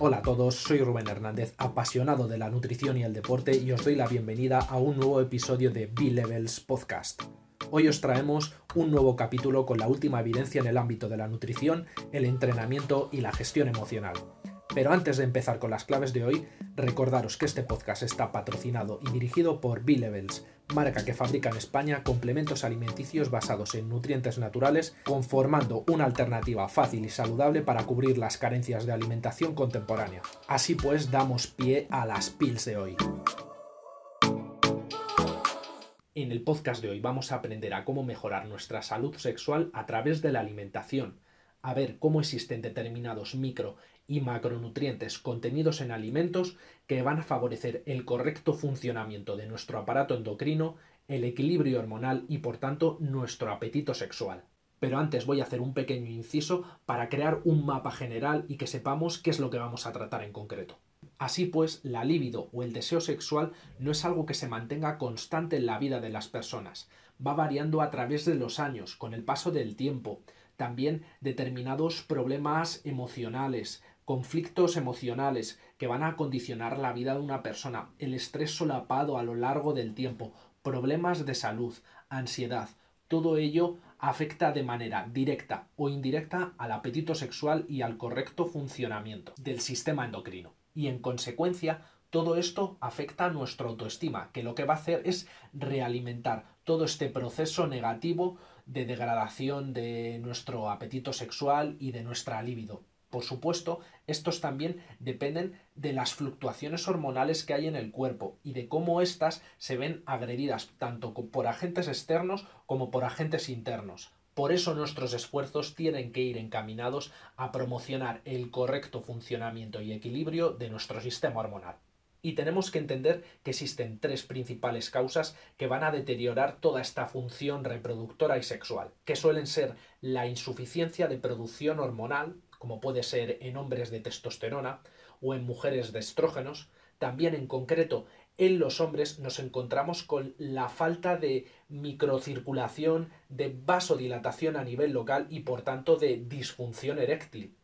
Hola a todos, soy Rubén Hernández, apasionado de la nutrición y el deporte y os doy la bienvenida a un nuevo episodio de B-Levels Podcast. Hoy os traemos un nuevo capítulo con la última evidencia en el ámbito de la nutrición, el entrenamiento y la gestión emocional. Pero antes de empezar con las claves de hoy, recordaros que este podcast está patrocinado y dirigido por B-Levels, marca que fabrica en España complementos alimenticios basados en nutrientes naturales, conformando una alternativa fácil y saludable para cubrir las carencias de alimentación contemporánea. Así pues, damos pie a las pills de hoy. En el podcast de hoy vamos a aprender a cómo mejorar nuestra salud sexual a través de la alimentación, a ver cómo existen determinados micro y macronutrientes contenidos en alimentos que van a favorecer el correcto funcionamiento de nuestro aparato endocrino, el equilibrio hormonal y por tanto nuestro apetito sexual. Pero antes voy a hacer un pequeño inciso para crear un mapa general y que sepamos qué es lo que vamos a tratar en concreto. Así pues, la libido o el deseo sexual no es algo que se mantenga constante en la vida de las personas, va variando a través de los años, con el paso del tiempo, también determinados problemas emocionales, conflictos emocionales que van a condicionar la vida de una persona, el estrés solapado a lo largo del tiempo, problemas de salud, ansiedad, todo ello afecta de manera directa o indirecta al apetito sexual y al correcto funcionamiento del sistema endocrino. Y en consecuencia, todo esto afecta a nuestra autoestima, que lo que va a hacer es realimentar todo este proceso negativo de degradación de nuestro apetito sexual y de nuestra libido. Por supuesto, estos también dependen de las fluctuaciones hormonales que hay en el cuerpo y de cómo éstas se ven agredidas tanto por agentes externos como por agentes internos. Por eso nuestros esfuerzos tienen que ir encaminados a promocionar el correcto funcionamiento y equilibrio de nuestro sistema hormonal. Y tenemos que entender que existen tres principales causas que van a deteriorar toda esta función reproductora y sexual, que suelen ser la insuficiencia de producción hormonal, como puede ser en hombres de testosterona o en mujeres de estrógenos. También en concreto en los hombres nos encontramos con la falta de microcirculación, de vasodilatación a nivel local y por tanto de disfunción eréctil.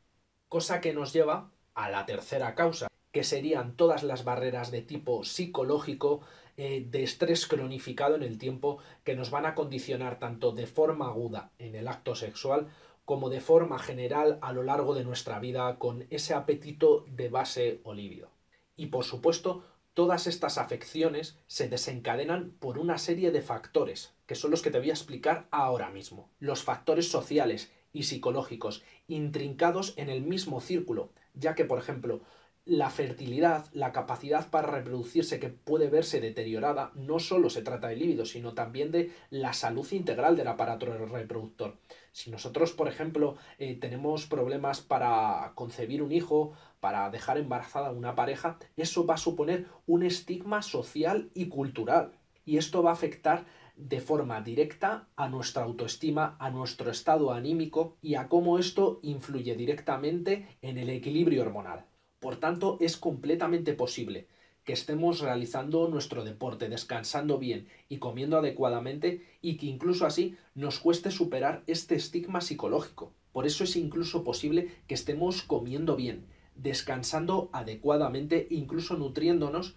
Cosa que nos lleva a la tercera causa, que serían todas las barreras de tipo psicológico, eh, de estrés cronificado en el tiempo, que nos van a condicionar tanto de forma aguda en el acto sexual como de forma general a lo largo de nuestra vida con ese apetito de base o lívido. Y por supuesto, todas estas afecciones se desencadenan por una serie de factores, que son los que te voy a explicar ahora mismo. Los factores sociales y psicológicos, intrincados en el mismo círculo, ya que, por ejemplo, la fertilidad, la capacidad para reproducirse que puede verse deteriorada, no solo se trata de líbido, sino también de la salud integral del aparato reproductor. Si nosotros, por ejemplo, eh, tenemos problemas para concebir un hijo, para dejar embarazada una pareja, eso va a suponer un estigma social y cultural. Y esto va a afectar de forma directa a nuestra autoestima, a nuestro estado anímico y a cómo esto influye directamente en el equilibrio hormonal. Por tanto, es completamente posible que estemos realizando nuestro deporte, descansando bien y comiendo adecuadamente y que incluso así nos cueste superar este estigma psicológico. Por eso es incluso posible que estemos comiendo bien, descansando adecuadamente, incluso nutriéndonos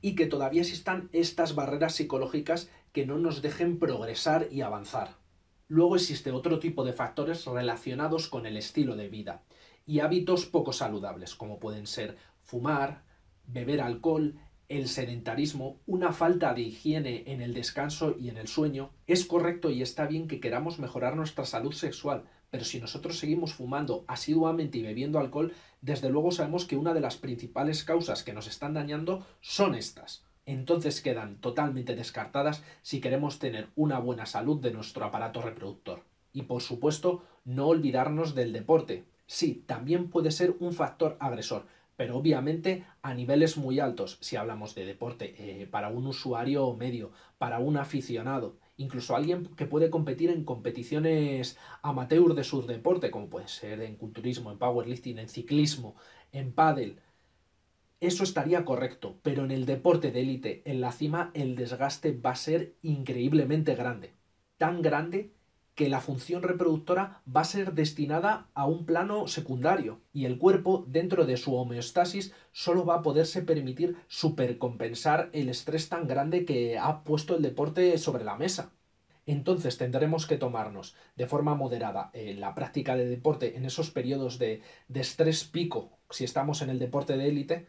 y que todavía existan estas barreras psicológicas que no nos dejen progresar y avanzar. Luego existe otro tipo de factores relacionados con el estilo de vida y hábitos poco saludables, como pueden ser fumar, beber alcohol, el sedentarismo, una falta de higiene en el descanso y en el sueño. Es correcto y está bien que queramos mejorar nuestra salud sexual, pero si nosotros seguimos fumando asiduamente y bebiendo alcohol, desde luego sabemos que una de las principales causas que nos están dañando son estas. Entonces quedan totalmente descartadas si queremos tener una buena salud de nuestro aparato reproductor. Y por supuesto, no olvidarnos del deporte, Sí, también puede ser un factor agresor, pero obviamente a niveles muy altos, si hablamos de deporte, eh, para un usuario medio, para un aficionado, incluso alguien que puede competir en competiciones amateur de su deporte, como puede ser en culturismo, en powerlifting, en ciclismo, en pádel. Eso estaría correcto, pero en el deporte de élite, en la cima, el desgaste va a ser increíblemente grande. Tan grande que la función reproductora va a ser destinada a un plano secundario y el cuerpo, dentro de su homeostasis, solo va a poderse permitir supercompensar el estrés tan grande que ha puesto el deporte sobre la mesa. Entonces tendremos que tomarnos de forma moderada eh, la práctica de deporte en esos periodos de, de estrés pico, si estamos en el deporte de élite,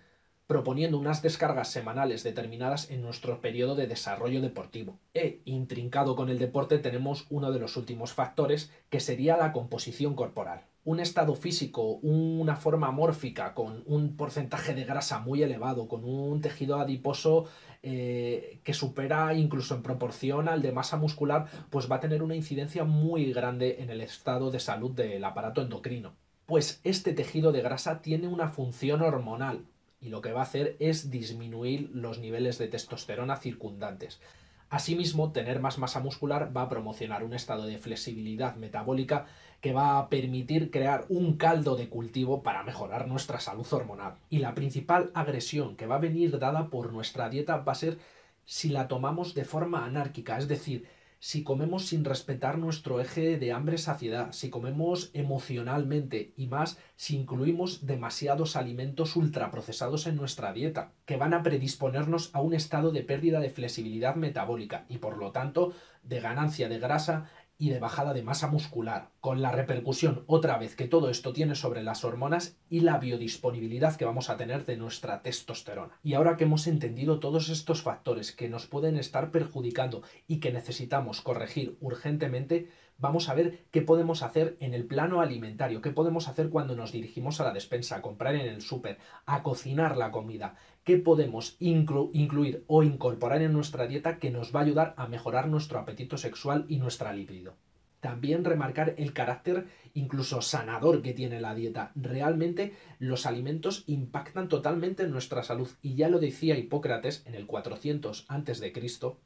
proponiendo unas descargas semanales determinadas en nuestro periodo de desarrollo deportivo. E, intrincado con el deporte, tenemos uno de los últimos factores, que sería la composición corporal. Un estado físico, una forma mórfica, con un porcentaje de grasa muy elevado, con un tejido adiposo eh, que supera incluso en proporción al de masa muscular, pues va a tener una incidencia muy grande en el estado de salud del aparato endocrino. Pues este tejido de grasa tiene una función hormonal, y lo que va a hacer es disminuir los niveles de testosterona circundantes. Asimismo, tener más masa muscular va a promocionar un estado de flexibilidad metabólica que va a permitir crear un caldo de cultivo para mejorar nuestra salud hormonal. Y la principal agresión que va a venir dada por nuestra dieta va a ser si la tomamos de forma anárquica, es decir, si comemos sin respetar nuestro eje de hambre-saciedad, si comemos emocionalmente y más si incluimos demasiados alimentos ultraprocesados en nuestra dieta, que van a predisponernos a un estado de pérdida de flexibilidad metabólica y por lo tanto de ganancia de grasa y de bajada de masa muscular, con la repercusión otra vez que todo esto tiene sobre las hormonas y la biodisponibilidad que vamos a tener de nuestra testosterona. Y ahora que hemos entendido todos estos factores que nos pueden estar perjudicando y que necesitamos corregir urgentemente, vamos a ver qué podemos hacer en el plano alimentario, qué podemos hacer cuando nos dirigimos a la despensa, a comprar en el súper, a cocinar la comida, qué podemos incluir o incorporar en nuestra dieta que nos va a ayudar a mejorar nuestro apetito sexual y nuestra libido. También remarcar el carácter incluso sanador que tiene la dieta. Realmente los alimentos impactan totalmente en nuestra salud y ya lo decía Hipócrates en el 400 a.C.,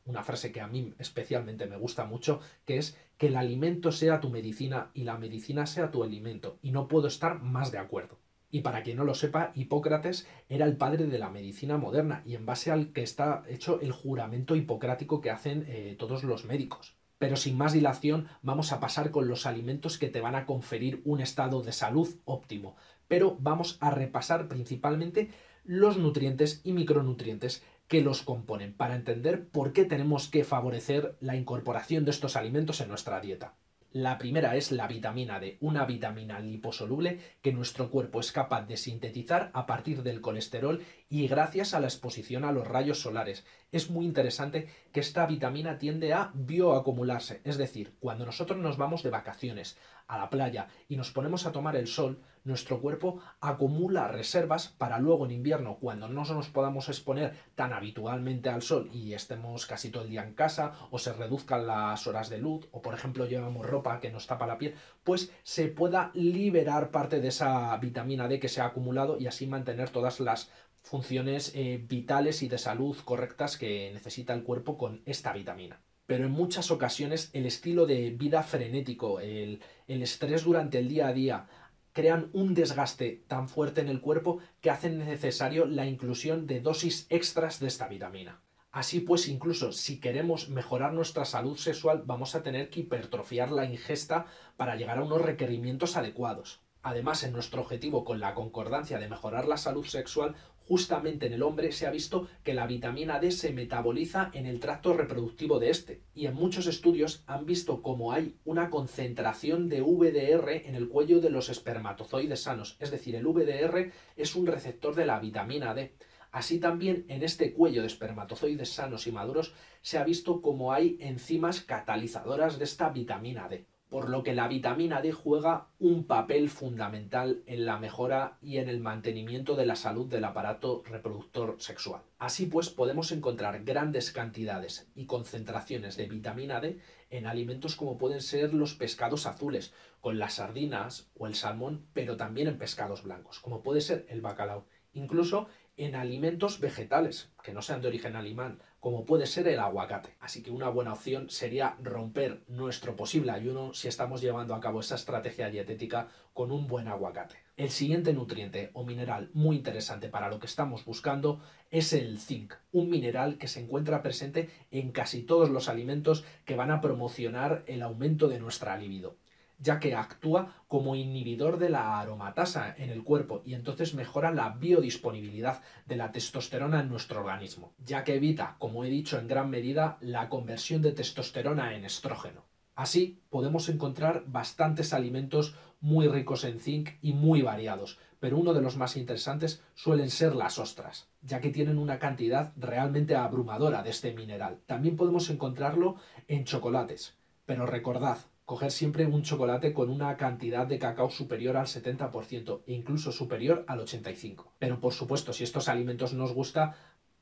una frase que a mí especialmente me gusta mucho, que es que el alimento sea tu medicina y la medicina sea tu alimento y no puedo estar más de acuerdo. Y para quien no lo sepa, Hipócrates era el padre de la medicina moderna y en base al que está hecho el juramento hipocrático que hacen eh, todos los médicos. Pero sin más dilación, vamos a pasar con los alimentos que te van a conferir un estado de salud óptimo. Pero vamos a repasar principalmente los nutrientes y micronutrientes que los componen para entender por qué tenemos que favorecer la incorporación de estos alimentos en nuestra dieta. La primera es la vitamina D, una vitamina liposoluble que nuestro cuerpo es capaz de sintetizar a partir del colesterol y gracias a la exposición a los rayos solares. Es muy interesante que esta vitamina tiende a bioacumularse, es decir, cuando nosotros nos vamos de vacaciones a la playa y nos ponemos a tomar el sol, nuestro cuerpo acumula reservas para luego en invierno, cuando no nos podamos exponer tan habitualmente al sol y estemos casi todo el día en casa, o se reduzcan las horas de luz, o por ejemplo llevamos ropa que nos tapa la piel, pues se pueda liberar parte de esa vitamina D que se ha acumulado y así mantener todas las funciones eh, vitales y de salud correctas que necesita el cuerpo con esta vitamina pero en muchas ocasiones el estilo de vida frenético, el, el, estrés durante el día a día, crean un desgaste tan fuerte en el cuerpo que hacen necesario la inclusión de dosis extras de esta vitamina. Así pues, incluso si queremos mejorar nuestra salud sexual, vamos a tener que hipertrofiar la ingesta para llegar a unos requerimientos adecuados. Además, en nuestro objetivo con la concordancia de mejorar la salud sexual, justamente en el hombre se ha visto que la vitamina D se metaboliza en el tracto reproductivo de este. Y en muchos estudios han visto cómo hay una concentración de VDR en el cuello de los espermatozoides sanos. Es decir, el VDR es un receptor de la vitamina D. Así también en este cuello de espermatozoides sanos y maduros se ha visto cómo hay enzimas catalizadoras de esta vitamina D por lo que la vitamina D juega un papel fundamental en la mejora y en el mantenimiento de la salud del aparato reproductor sexual. Así pues, podemos encontrar grandes cantidades y concentraciones de vitamina D en alimentos como pueden ser los pescados azules, con las sardinas o el salmón, pero también en pescados blancos, como puede ser el bacalao, incluso en alimentos vegetales, que no sean de origen animal, como puede ser el aguacate. Así que una buena opción sería romper nuestro posible ayuno si estamos llevando a cabo esa estrategia dietética con un buen aguacate. El siguiente nutriente o mineral muy interesante para lo que estamos buscando es el zinc, un mineral que se encuentra presente en casi todos los alimentos que van a promocionar el aumento de nuestra libido ya que actúa como inhibidor de la aromatasa en el cuerpo y entonces mejora la biodisponibilidad de la testosterona en nuestro organismo, ya que evita, como he dicho en gran medida, la conversión de testosterona en estrógeno. Así podemos encontrar bastantes alimentos muy ricos en zinc y muy variados, pero uno de los más interesantes suelen ser las ostras, ya que tienen una cantidad realmente abrumadora de este mineral. También podemos encontrarlo en chocolates, pero recordad, coger siempre un chocolate con una cantidad de cacao superior al 70% e incluso superior al 85%. Pero por supuesto, si estos alimentos nos gusta,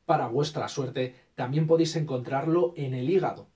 para vuestra suerte, también podéis encontrarlo en el hígado,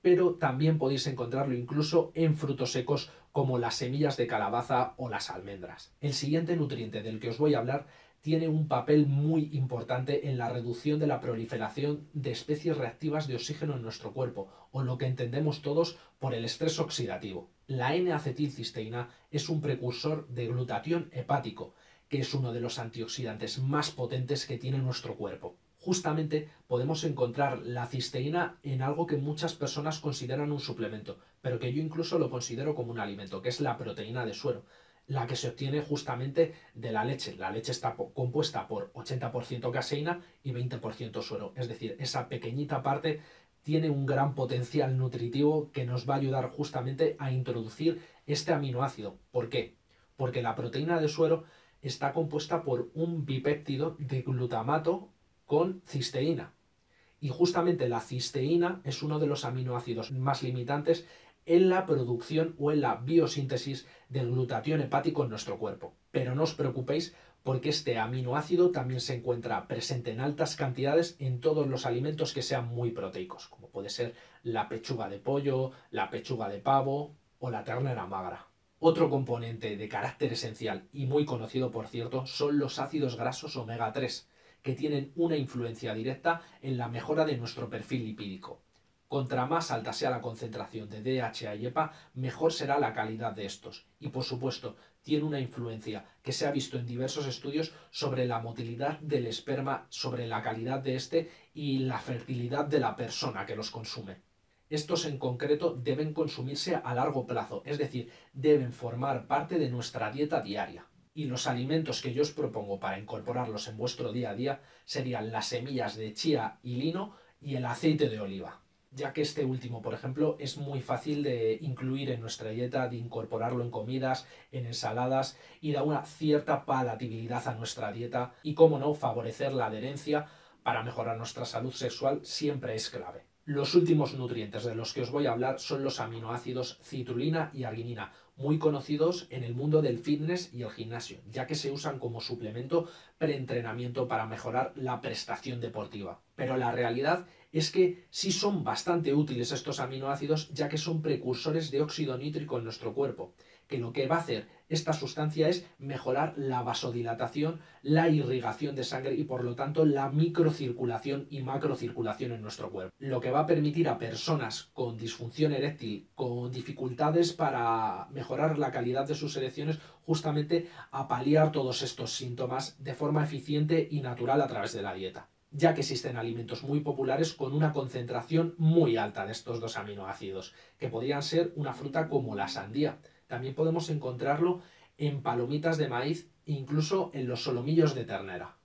pero también podéis encontrarlo incluso en frutos secos como las semillas de calabaza o las almendras. El siguiente nutriente del que os voy a hablar tiene un papel muy importante en la reducción de la proliferación de especies reactivas de oxígeno en nuestro cuerpo, o lo que entendemos todos por el estrés oxidativo. La N-acetilcisteína es un precursor de glutatión hepático, que es uno de los antioxidantes más potentes que tiene nuestro cuerpo. Justamente podemos encontrar la cisteína en algo que muchas personas consideran un suplemento, pero que yo incluso lo considero como un alimento, que es la proteína de suero la que se obtiene justamente de la leche. La leche está compuesta por 80% caseína y 20% suero. Es decir, esa pequeñita parte tiene un gran potencial nutritivo que nos va a ayudar justamente a introducir este aminoácido. ¿Por qué? Porque la proteína de suero está compuesta por un bipéptido de glutamato con cisteína. Y justamente la cisteína es uno de los aminoácidos más limitantes en la producción o en la biosíntesis del glutatión hepático en nuestro cuerpo. Pero no os preocupéis porque este aminoácido también se encuentra presente en altas cantidades en todos los alimentos que sean muy proteicos, como puede ser la pechuga de pollo, la pechuga de pavo o la ternera magra. Otro componente de carácter esencial y muy conocido, por cierto, son los ácidos grasos omega 3, que tienen una influencia directa en la mejora de nuestro perfil lipídico. Contra más alta sea la concentración de DHA y EPA, mejor será la calidad de estos. Y por supuesto, tiene una influencia que se ha visto en diversos estudios sobre la motilidad del esperma, sobre la calidad de este y la fertilidad de la persona que los consume. Estos en concreto deben consumirse a largo plazo, es decir, deben formar parte de nuestra dieta diaria. Y los alimentos que yo os propongo para incorporarlos en vuestro día a día serían las semillas de chía y lino y el aceite de oliva ya que este último, por ejemplo, es muy fácil de incluir en nuestra dieta, de incorporarlo en comidas, en ensaladas y da una cierta palatabilidad a nuestra dieta y, cómo no, favorecer la adherencia para mejorar nuestra salud sexual siempre es clave. Los últimos nutrientes de los que os voy a hablar son los aminoácidos citrulina y arginina, muy conocidos en el mundo del fitness y el gimnasio, ya que se usan como suplemento preentrenamiento para mejorar la prestación deportiva. Pero la realidad es que sí son bastante útiles estos aminoácidos ya que son precursores de óxido nítrico en nuestro cuerpo, que lo que va a hacer esta sustancia es mejorar la vasodilatación, la irrigación de sangre y por lo tanto la microcirculación y macrocirculación en nuestro cuerpo, lo que va a permitir a personas con disfunción eréctil, con dificultades para mejorar la calidad de sus erecciones, justamente a paliar todos estos síntomas de forma eficiente y natural a través de la dieta ya que existen alimentos muy populares con una concentración muy alta de estos dos aminoácidos, que podrían ser una fruta como la sandía. También podemos encontrarlo en palomitas de maíz, incluso en los solomillos de ternera.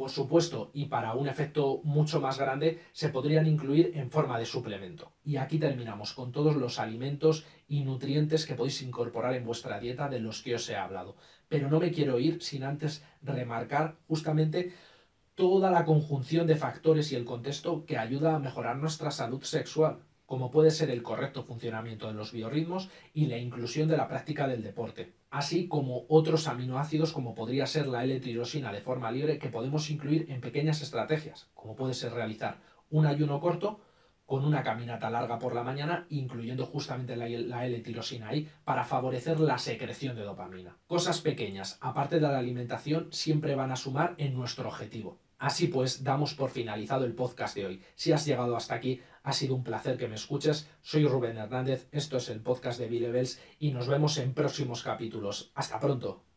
Por supuesto, y para un efecto mucho más grande, se podrían incluir en forma de suplemento. Y aquí terminamos con todos los alimentos y nutrientes que podéis incorporar en vuestra dieta de los que os he hablado. Pero no me quiero ir sin antes remarcar justamente toda la conjunción de factores y el contexto que ayuda a mejorar nuestra salud sexual, como puede ser el correcto funcionamiento de los biorritmos y la inclusión de la práctica del deporte, así como otros aminoácidos como podría ser la L-tirosina de forma libre que podemos incluir en pequeñas estrategias, como puede ser realizar un ayuno corto con una caminata larga por la mañana, incluyendo justamente la, L-tirosina ahí, para favorecer la secreción de dopamina. Cosas pequeñas, aparte de la alimentación, siempre van a sumar en nuestro objetivo Así pues, damos por finalizado el podcast de hoy. Si has llegado hasta aquí, ha sido un placer que me escuches. Soy Rubén Hernández, esto es el podcast de Bilebels y nos vemos en próximos capítulos. Hasta pronto.